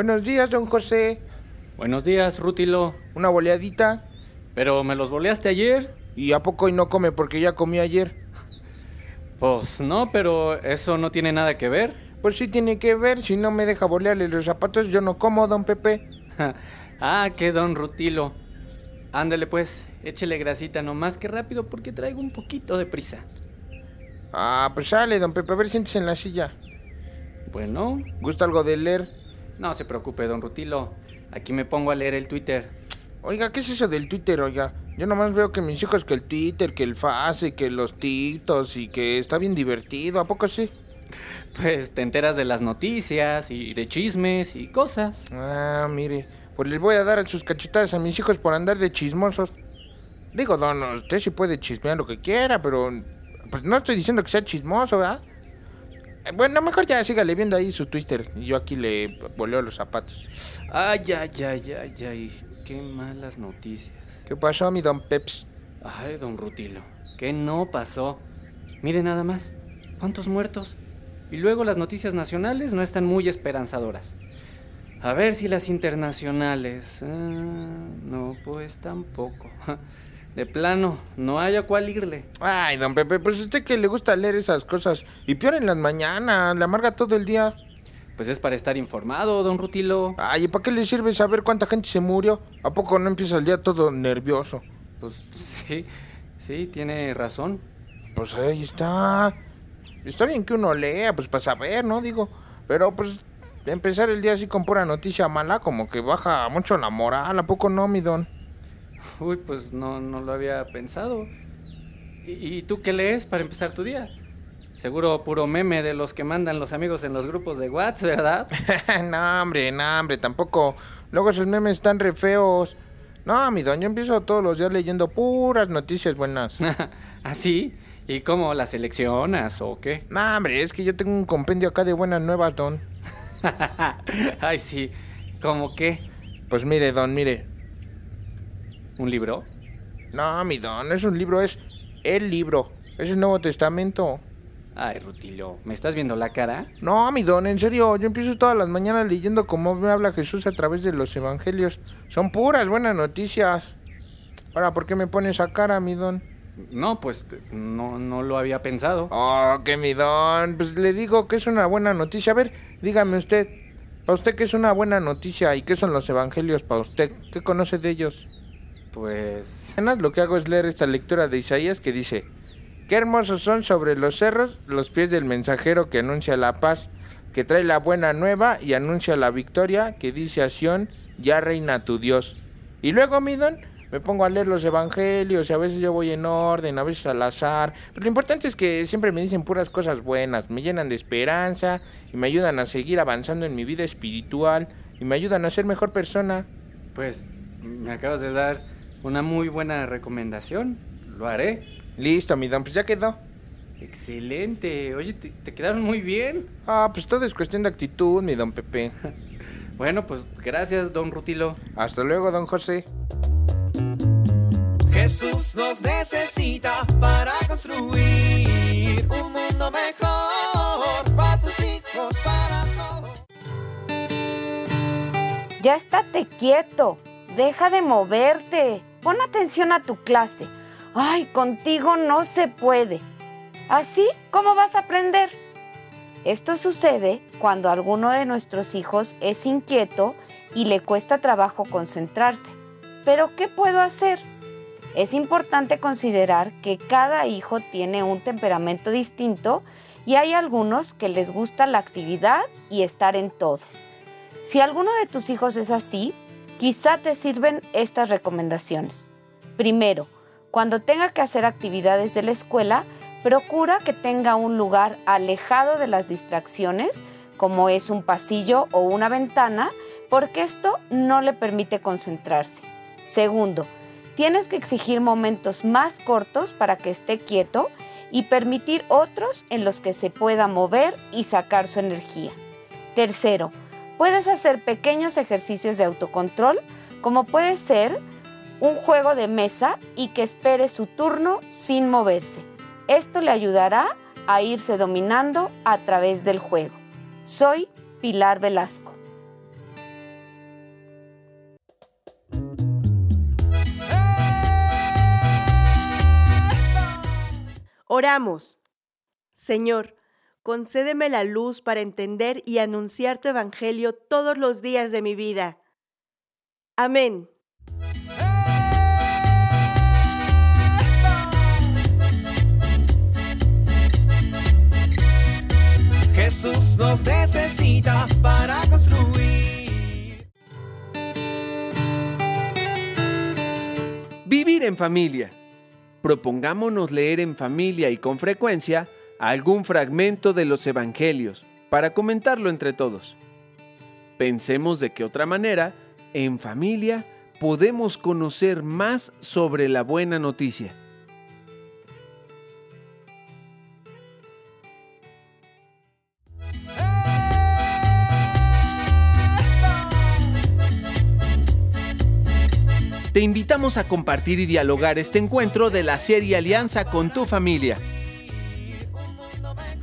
Buenos días, don José. Buenos días, Rútilo. Una boleadita. Pero me los boleaste ayer. ¿Y a poco hoy no come porque ya comí ayer? Pues no, pero eso no tiene nada que ver. Pues sí tiene que ver, si no me deja bolearle los zapatos yo no como, don Pepe. ah, qué don Rutilo. Ándale pues, échele grasita nomás que rápido porque traigo un poquito de prisa. Ah, pues sale, don Pepe, a ver, siéntese en la silla. Bueno. ¿Gusta algo de leer? No se preocupe, don Rutilo. Aquí me pongo a leer el Twitter. Oiga, ¿qué es eso del Twitter, oiga? Yo nomás veo que mis hijos que el Twitter, que el Face, que los TikToks y que está bien divertido, ¿a poco sí? Pues te enteras de las noticias y de chismes y cosas. Ah, mire, pues les voy a dar sus cachetadas a mis hijos por andar de chismosos. Digo, don, usted sí puede chismear lo que quiera, pero pues no estoy diciendo que sea chismoso, ¿verdad? Eh, Bueno, mejor ya sígale viendo ahí su Twitter y yo aquí le voleo los zapatos. Ay, ay, ay, ay, ay. Qué malas noticias. ¿Qué pasó, mi don Peps? Ay, don Rutilo. ¿Qué no pasó? Mire nada más. ¿Cuántos muertos? Y luego las noticias nacionales no están muy esperanzadoras. A ver si las internacionales. Ah, no, pues tampoco. De plano, no hay a cuál irle. Ay, don Pepe, pues usted que le gusta leer esas cosas. Y peor en las mañanas, le amarga todo el día. Pues es para estar informado, don Rutilo. Ay, ¿y para qué le sirve saber cuánta gente se murió? ¿A poco no empieza el día todo nervioso? Pues sí, sí, tiene razón. Pues ahí está. Está bien que uno lea, pues para saber, ¿no? Digo, pero pues empezar el día así con pura noticia mala, como que baja mucho la moral, ¿a poco no, mi don? Uy, pues no, no lo había pensado. ¿Y, y tú qué lees para empezar tu día? Seguro puro meme de los que mandan los amigos en los grupos de WhatsApp, ¿verdad? no, hombre, no, hombre, tampoco. Luego esos memes están re feos. No, mi don, yo empiezo todos los días leyendo puras noticias buenas. ¿Así? ¿Y cómo las seleccionas o qué? No, hombre, es que yo tengo un compendio acá de buenas nuevas, don. Ay, sí. ¿Cómo qué? Pues mire, don, mire. ¿Un libro? No, mi don, no es un libro, es el libro. Es el Nuevo Testamento. Ay, Rutilo, ¿me estás viendo la cara? No, mi don, en serio, yo empiezo todas las mañanas leyendo cómo me habla Jesús a través de los evangelios. Son puras buenas noticias. Ahora, ¿por qué me pones esa cara, mi don? No, pues no, no lo había pensado. Oh, que mi don, pues le digo que es una buena noticia. A ver, dígame usted, ¿para usted qué es una buena noticia y qué son los evangelios para usted? ¿Qué conoce de ellos? Pues... Lo que hago es leer esta lectura de Isaías que dice, Qué hermosos son sobre los cerros los pies del mensajero que anuncia la paz, que trae la buena nueva y anuncia la victoria, que dice a Sión, ya reina tu Dios. Y luego, mi don, me pongo a leer los evangelios y a veces yo voy en orden, a veces al azar. Pero lo importante es que siempre me dicen puras cosas buenas, me llenan de esperanza y me ayudan a seguir avanzando en mi vida espiritual y me ayudan a ser mejor persona. Pues me acabas de dar una muy buena recomendación. Lo haré. Listo, mi don, pues ya quedó. Excelente. Oye, te, te quedaron muy bien. Ah, pues todo es cuestión de actitud, mi don Pepe. Bueno, pues gracias, don Rutilo. Hasta luego, don José. Jesús nos necesita para construir un mundo mejor para tus hijos, para todos. Ya estate quieto. Deja de moverte. Pon atención a tu clase. Ay, contigo no se puede. Así, ¿cómo vas a aprender? Esto sucede cuando alguno de nuestros hijos es inquieto y le cuesta trabajo concentrarse. Pero, ¿qué puedo hacer? Es importante considerar que cada hijo tiene un temperamento distinto y hay algunos que les gusta la actividad y estar en todo. Si alguno de tus hijos es así, quizá te sirven estas recomendaciones. Primero, cuando tenga que hacer actividades de la escuela, procura que tenga un lugar alejado de las distracciones, como es un pasillo o una ventana, porque esto no le permite concentrarse. Segundo, tienes que exigir momentos más cortos para que esté quieto y permitir otros en los que se pueda mover y sacar su energía. Tercero, puedes hacer pequeños ejercicios de autocontrol, como puede ser un juego de mesa y que espere su turno sin moverse. Esto le ayudará a irse dominando a través del juego. Soy Pilar Velasco. Oramos. Señor, concédeme la luz para entender y anunciar tu evangelio todos los días de mi vida. Amén. Jesús nos necesita para construir. Vivir en familia. Propongámonos leer en familia y con frecuencia algún fragmento de los Evangelios para comentarlo entre todos. Pensemos de qué otra manera, en familia, podemos conocer más sobre la buena noticia. Te invitamos a compartir y dialogar este encuentro de la serie Alianza con tu familia.